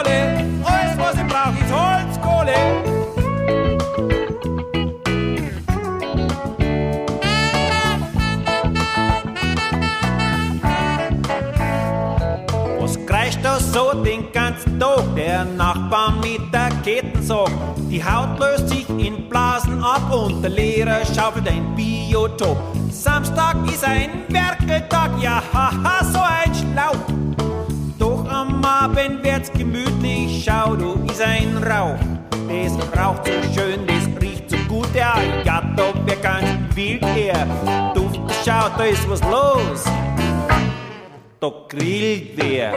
Der Nachbar mit der Kettensäge. Die Haut löst sich in Blasen ab und der Lehrer schaufelt ein Biotop. Samstag ist ein Werkeltag, ja haha, so ein Schlauch. Doch am Abend wird's gemütlich, schau, du ist ein Rauch. Das raucht so schön, das riecht so gut, ja, ja, da wär ganz wild her. Duft, schau, da ist was los. Da grillt wer.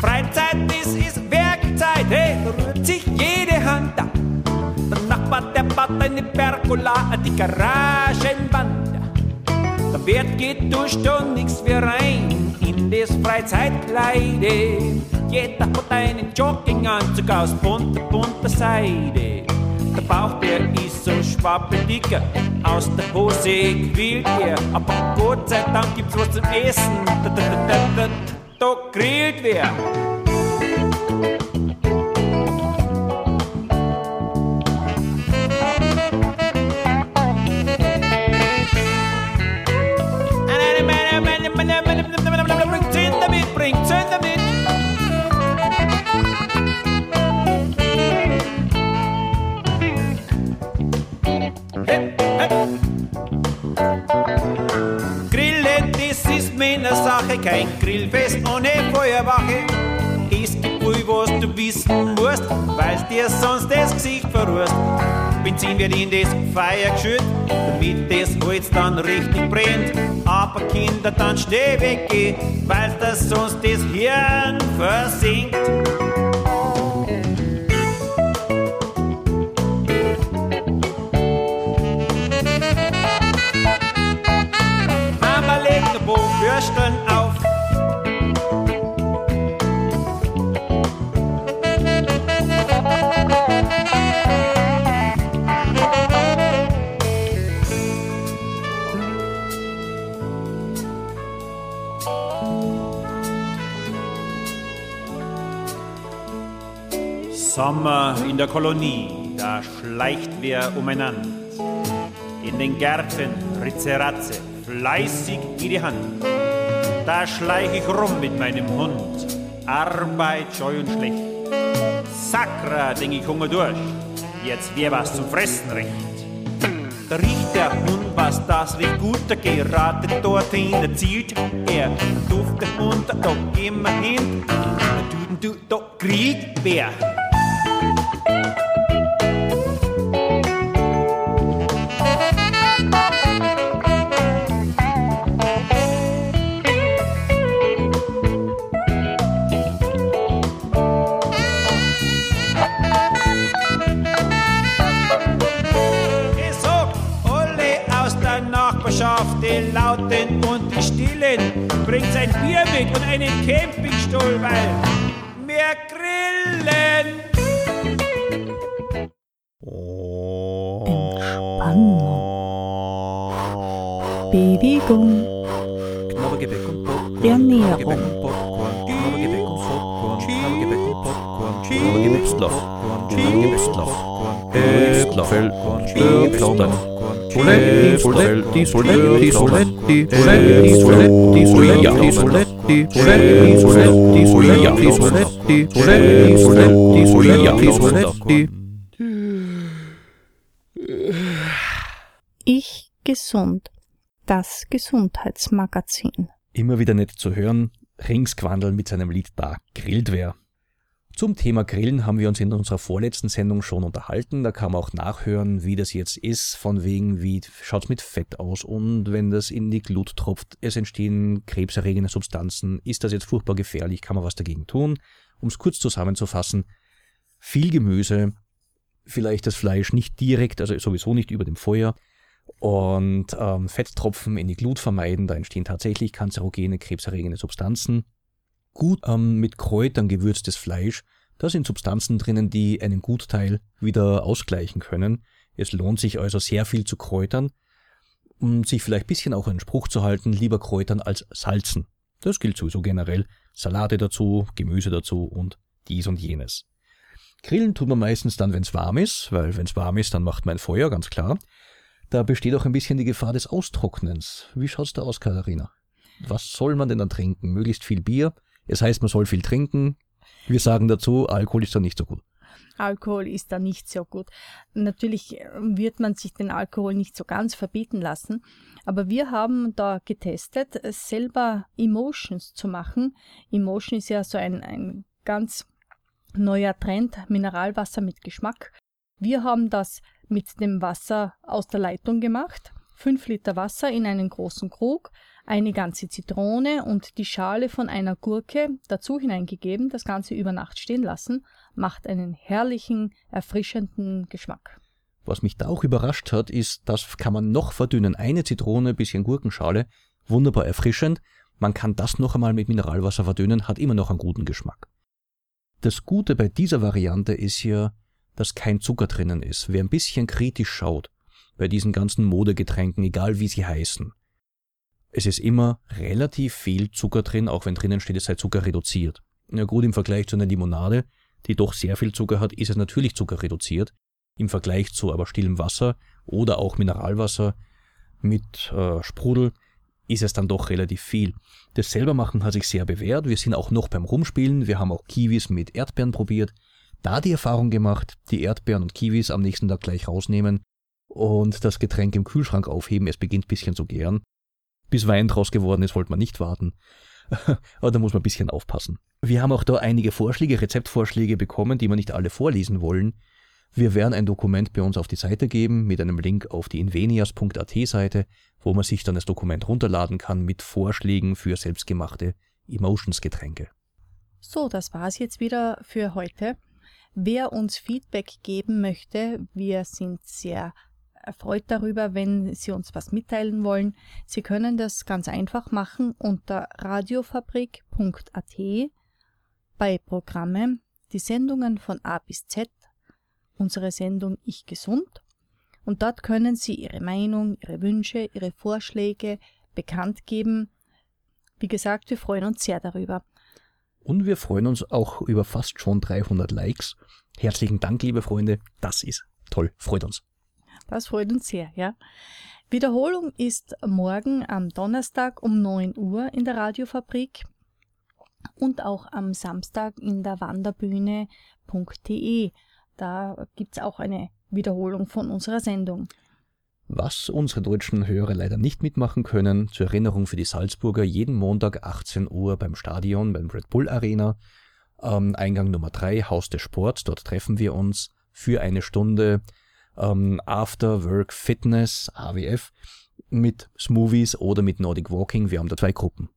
Freizeit, ist Werkzeit, hey, rührt sich jede Hand ab. Der Nachbar, der baut eine Pergola die Garagenwand. Der Wert geht durch und nix wie rein in das Freizeitkleide. Jeder hat einen Jogginganzug aus bunter, bunter Seide. Der Bauch, der ist so schwabbeldicker, aus der Hose quillt er. Aber Gott sei Dank gibt's was zum Essen. Da, da grillt wer. Kein Grillfest ohne Feuerwache. Es gibt wohl, was du wissen musst, weil dir sonst das Gesicht verrust. Benzin wird in das Feuer geschüttet, damit das Holz dann richtig brennt. Aber Kinder, dann schnell weggehen, weil das sonst das Hirn versinkt. Sommer in der Kolonie, da schleicht wer umeinander. In den Gärten Ritzeratze, fleißig wie die Hand. Da schleich ich rum mit meinem Hund, Arbeit, Scheu und schlecht. Sakra, denk ich, Hunger durch, jetzt wär was zum Fressen recht. Da riecht der Hund, was das riecht gut, da gerade dorthin, da zielt er. Duft der Hund, da gehen wir hin, da grillt wer. Lauten und die Stillen, bringt ein Bier mit und einen Campingstuhl, weil Bewegung, der Näherung. Ich gesund. Das Gesundheitsmagazin. Immer wieder nett zu hören, Rings Quandl mit seinem Lied Da grillt wer. Zum Thema Grillen haben wir uns in unserer vorletzten Sendung schon unterhalten. Da kann man auch nachhören, wie das jetzt ist, von wegen, wie schaut's mit Fett aus und wenn das in die Glut tropft, es entstehen krebserregende Substanzen. Ist das jetzt furchtbar gefährlich? Kann man was dagegen tun? Um es kurz zusammenzufassen, viel Gemüse, vielleicht das Fleisch nicht direkt, also sowieso nicht über dem Feuer und ähm, Fetttropfen in die Glut vermeiden, da entstehen tatsächlich kanzerogene, krebserregende Substanzen gut ähm, mit Kräutern gewürztes Fleisch, da sind Substanzen drinnen, die einen Gutteil wieder ausgleichen können. Es lohnt sich also sehr viel zu kräutern, um sich vielleicht ein bisschen auch einen Spruch zu halten, lieber kräutern als salzen. Das gilt sowieso generell. Salate dazu, Gemüse dazu und dies und jenes. Grillen tut man meistens dann, wenn es warm ist, weil wenn es warm ist, dann macht man ein Feuer, ganz klar. Da besteht auch ein bisschen die Gefahr des Austrocknens. Wie schaut's da aus, Katharina? Was soll man denn dann trinken? Möglichst viel Bier, es heißt, man soll viel trinken. Wir sagen dazu, Alkohol ist da nicht so gut. Alkohol ist da nicht so gut. Natürlich wird man sich den Alkohol nicht so ganz verbieten lassen, aber wir haben da getestet, selber Emotions zu machen. Emotion ist ja so ein, ein ganz neuer Trend, Mineralwasser mit Geschmack. Wir haben das mit dem Wasser aus der Leitung gemacht. 5 Liter Wasser in einen großen Krug, eine ganze Zitrone und die Schale von einer Gurke dazu hineingegeben, das Ganze über Nacht stehen lassen, macht einen herrlichen, erfrischenden Geschmack. Was mich da auch überrascht hat, ist, das kann man noch verdünnen. Eine Zitrone, bisschen Gurkenschale, wunderbar erfrischend. Man kann das noch einmal mit Mineralwasser verdünnen, hat immer noch einen guten Geschmack. Das Gute bei dieser Variante ist ja, dass kein Zucker drinnen ist. Wer ein bisschen kritisch schaut, bei diesen ganzen Modegetränken, egal wie sie heißen, es ist immer relativ viel Zucker drin, auch wenn drinnen steht, es sei Zucker reduziert. Na gut, im Vergleich zu einer Limonade, die doch sehr viel Zucker hat, ist es natürlich Zucker reduziert. Im Vergleich zu aber stillem Wasser oder auch Mineralwasser mit äh, Sprudel ist es dann doch relativ viel. Das selber machen hat sich sehr bewährt. Wir sind auch noch beim Rumspielen. Wir haben auch Kiwis mit Erdbeeren probiert. Da die Erfahrung gemacht, die Erdbeeren und Kiwis am nächsten Tag gleich rausnehmen und das Getränk im Kühlschrank aufheben. Es beginnt ein bisschen zu gären. Bis Wein draus geworden ist, wollte man nicht warten. Aber da muss man ein bisschen aufpassen. Wir haben auch da einige Vorschläge, Rezeptvorschläge bekommen, die wir nicht alle vorlesen wollen. Wir werden ein Dokument bei uns auf die Seite geben mit einem Link auf die invenias.at Seite, wo man sich dann das Dokument runterladen kann mit Vorschlägen für selbstgemachte Emotions-Getränke. So, das war's jetzt wieder für heute. Wer uns Feedback geben möchte, wir sind sehr erfreut darüber, wenn Sie uns was mitteilen wollen. Sie können das ganz einfach machen unter radiofabrik.at bei Programme die Sendungen von A bis Z, unsere Sendung Ich Gesund. Und dort können Sie Ihre Meinung, Ihre Wünsche, Ihre Vorschläge bekannt geben. Wie gesagt, wir freuen uns sehr darüber. Und wir freuen uns auch über fast schon 300 Likes. Herzlichen Dank, liebe Freunde. Das ist toll. Freut uns. Das freut uns sehr, ja. Wiederholung ist morgen am Donnerstag um 9 Uhr in der Radiofabrik und auch am Samstag in der Wanderbühne.de. Da gibt es auch eine Wiederholung von unserer Sendung. Was unsere deutschen Hörer leider nicht mitmachen können, zur Erinnerung für die Salzburger jeden Montag 18 Uhr beim Stadion, beim Red Bull Arena, ähm, Eingang Nummer 3, Haus des Sports, dort treffen wir uns für eine Stunde ähm, After Work Fitness, AWF, mit Smoothies oder mit Nordic Walking. Wir haben da zwei Gruppen.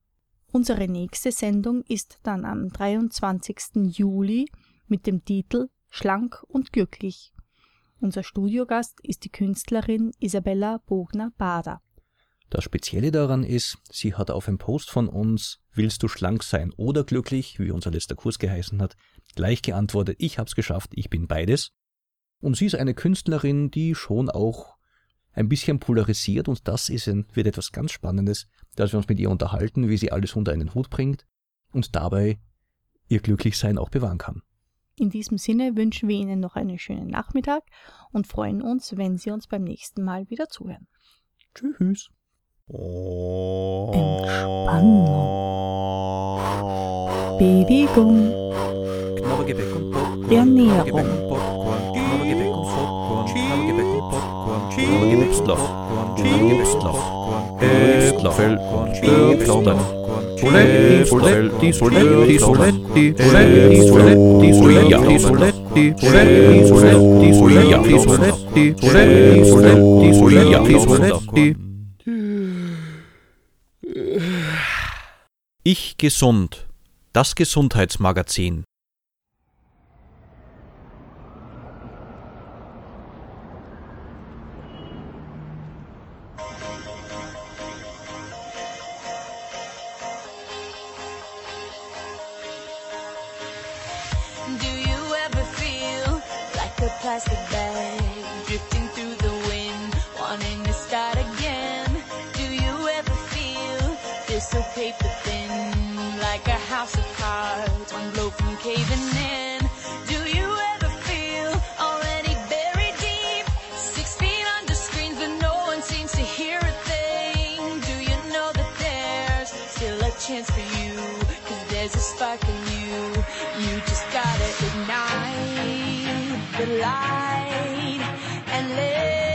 Unsere nächste Sendung ist dann am 23. Juli mit dem Titel Schlank und glücklich. Unser Studiogast ist die Künstlerin Isabella Bogner-Bader. Das Spezielle daran ist, sie hat auf einen Post von uns, willst du schlank sein oder glücklich, wie unser letzter Kurs geheißen hat, gleich geantwortet, ich hab's geschafft, ich bin beides. Und sie ist eine Künstlerin, die schon auch ein bisschen polarisiert und das ist ein, wird etwas ganz Spannendes, dass wir uns mit ihr unterhalten, wie sie alles unter einen Hut bringt und dabei ihr Glücklichsein auch bewahren kann. In diesem Sinne wünschen wir Ihnen noch einen schönen Nachmittag und freuen uns, wenn Sie uns beim nächsten Mal wieder zuhören. Tschüss. Entspannung. Bewegung. Knabbergebäck und Popcorn. Ernährung. Knabbergebäck und Popcorn. Knabbergebäck Soletti, Soletti, Soletti, Soletti, Soletti, Soletti, Soletti, Soletti, Soletti, Soletti, Soletti, Soletti, Soletti, Soletti, Soletti, Soletti. Ich gesund. Das Gesundheitsmagazin. Do you ever feel like a plastic bag drifting through the wind, wanting to start again? Do you ever feel this so paper thin, like a house of cards, one blow from caving in? at night, the light and live.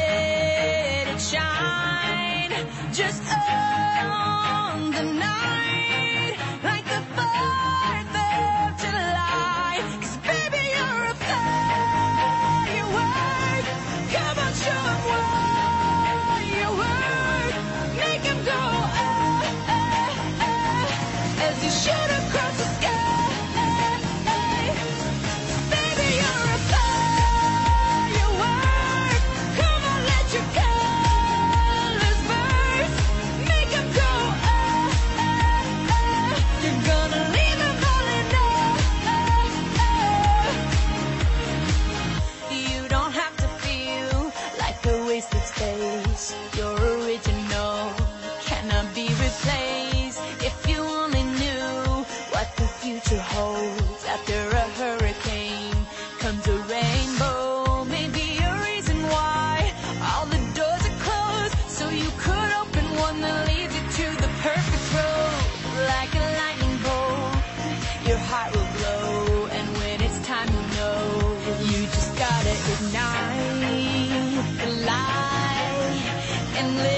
can.